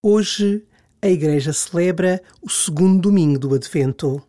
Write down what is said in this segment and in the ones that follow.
Hoje, a Igreja celebra o segundo domingo do Advento.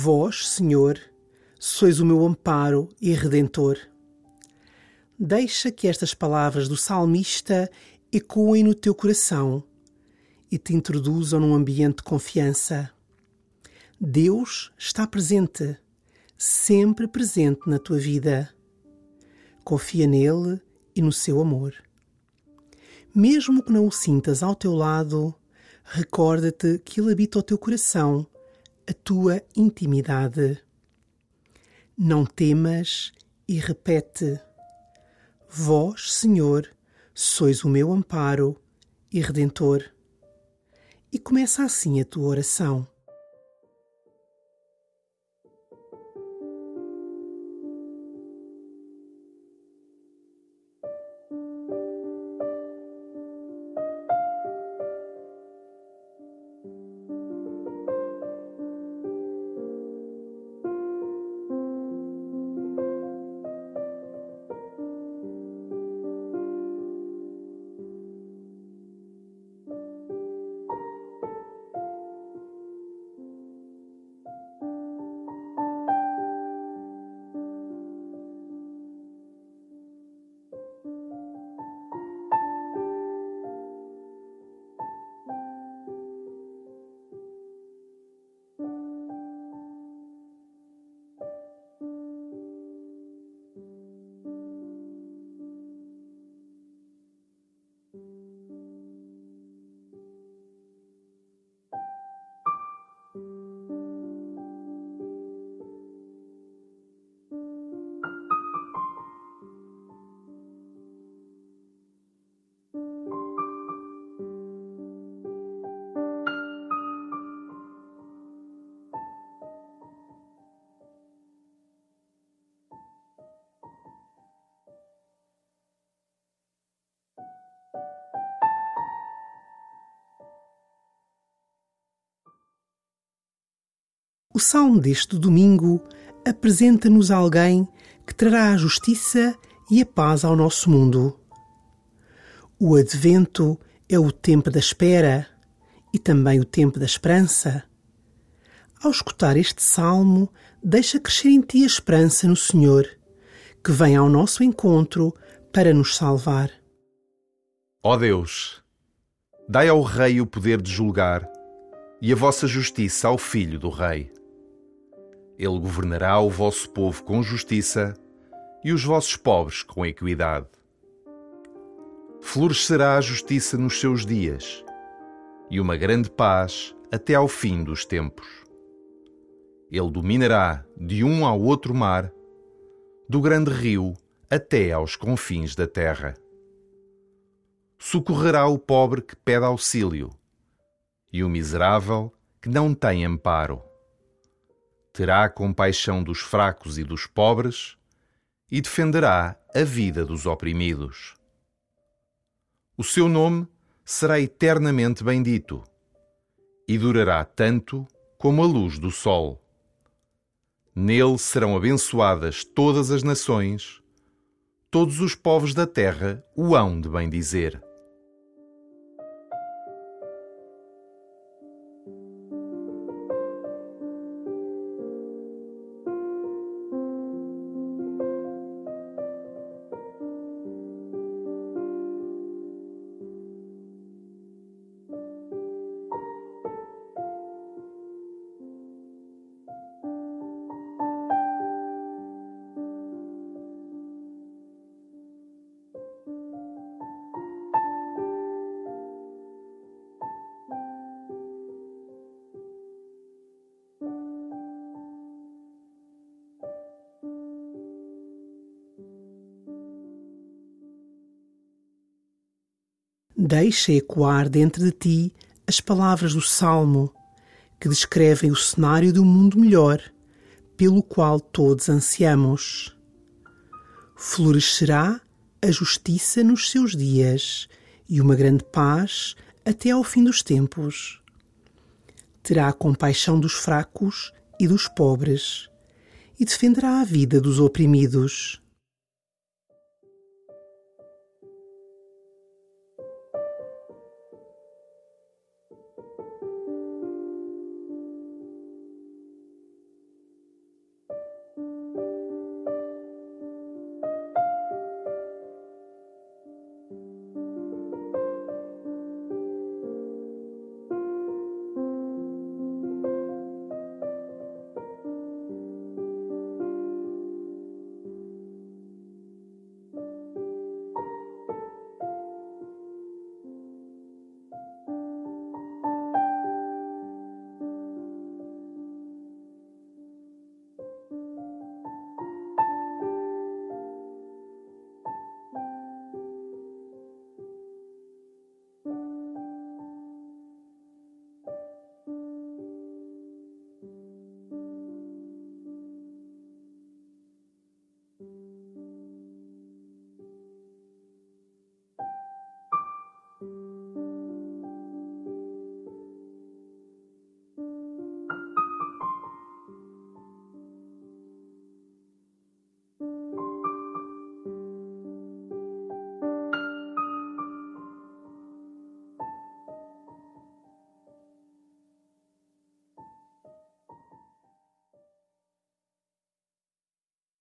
Vós, Senhor, sois o meu amparo e redentor. Deixa que estas palavras do salmista ecoem no teu coração e te introduzam num ambiente de confiança. Deus está presente, sempre presente na tua vida. Confia nele e no seu amor. Mesmo que não o sintas ao teu lado, recorda-te que ele habita o teu coração a tua intimidade. Não temas e repete: Vós, Senhor, sois o meu amparo e redentor. E começa assim a tua oração. O salmo deste domingo apresenta-nos alguém que trará a justiça e a paz ao nosso mundo. O advento é o tempo da espera e também o tempo da esperança. Ao escutar este salmo, deixa crescer em ti a esperança no Senhor, que vem ao nosso encontro para nos salvar. Ó Deus, dai ao Rei o poder de julgar e a vossa justiça ao Filho do Rei. Ele governará o vosso povo com justiça e os vossos pobres com equidade. Florescerá a justiça nos seus dias e uma grande paz até ao fim dos tempos. Ele dominará de um ao outro mar, do grande rio até aos confins da terra. Socorrerá o pobre que pede auxílio e o miserável que não tem amparo terá compaixão dos fracos e dos pobres e defenderá a vida dos oprimidos. O seu nome será eternamente bendito e durará tanto como a luz do sol. Nele serão abençoadas todas as nações, todos os povos da terra o hão de bem Deixa ecoar dentro de ti as palavras do Salmo, que descrevem o cenário um mundo melhor, pelo qual todos ansiamos. Florescerá a justiça nos seus dias e uma grande paz até ao fim dos tempos. Terá compaixão dos fracos e dos pobres e defenderá a vida dos oprimidos.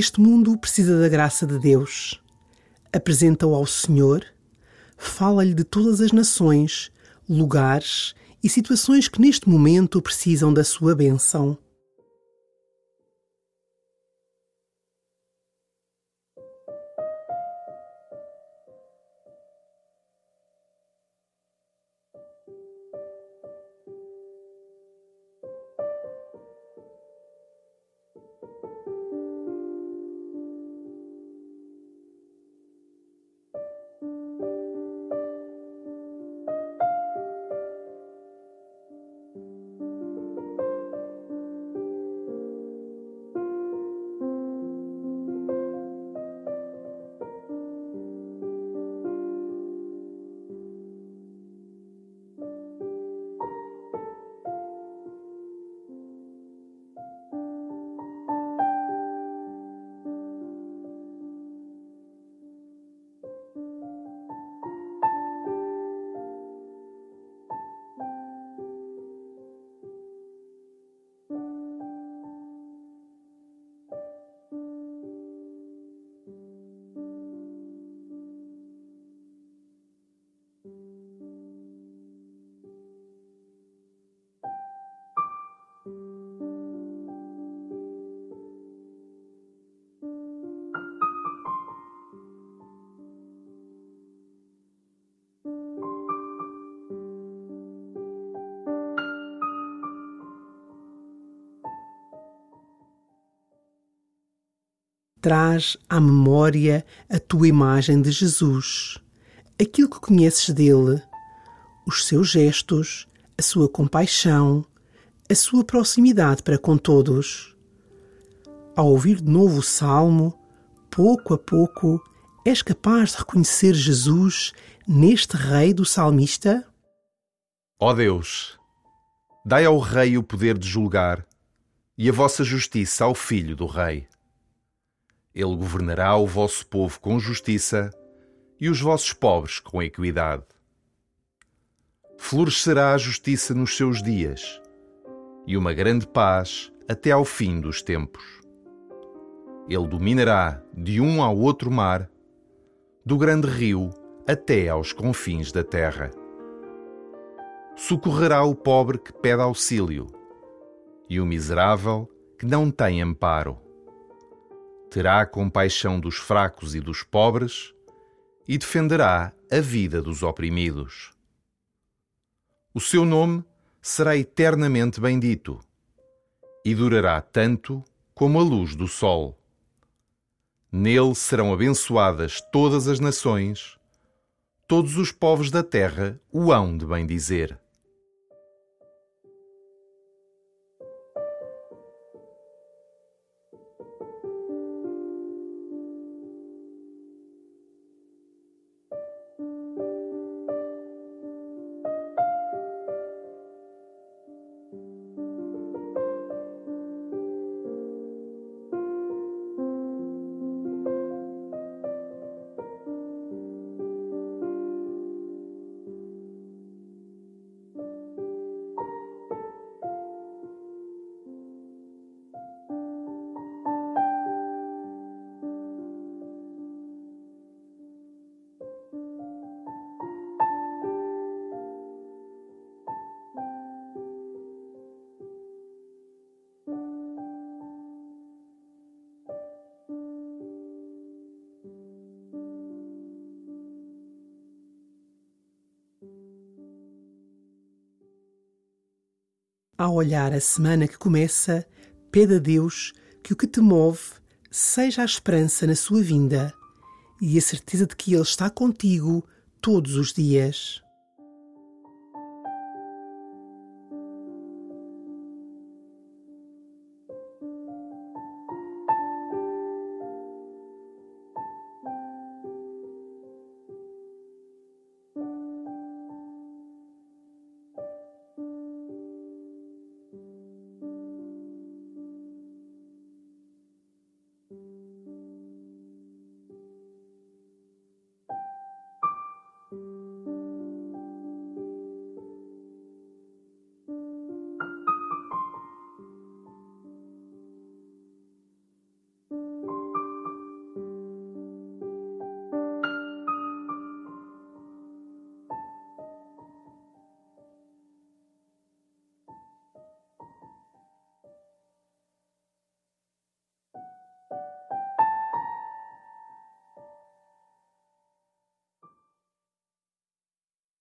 Este mundo precisa da graça de Deus. Apresenta-o ao Senhor, fala-lhe de todas as nações, lugares e situações que neste momento precisam da sua bênção. you. Traz à memória a tua imagem de Jesus, aquilo que conheces dele, os seus gestos, a sua compaixão, a sua proximidade para com todos. Ao ouvir de novo o salmo, pouco a pouco és capaz de reconhecer Jesus neste rei do salmista? Ó Deus, dai ao rei o poder de julgar e a vossa justiça ao filho do rei Ele governará o vosso povo com justiça e os vossos pobres com equidade. Florescerá a justiça nos seus dias e uma grande paz até ao fim dos tempos. Ele dominará de um ao outro mar, do grande rio até aos confins da terra. Socorrerá o pobre que pede auxílio e o miserável que não tem amparo. Terá compaixão dos fracos e dos pobres e defenderá a vida dos oprimidos. O seu nome será eternamente bendito e durará tanto como a luz do sol. Nele serão abençoadas todas as nações, todos os povos da terra o hão de bendizer. Ao olhar a semana que começa, pede a Deus que o que te move seja a esperança na sua vinda e a certeza de que Ele está contigo todos os dias.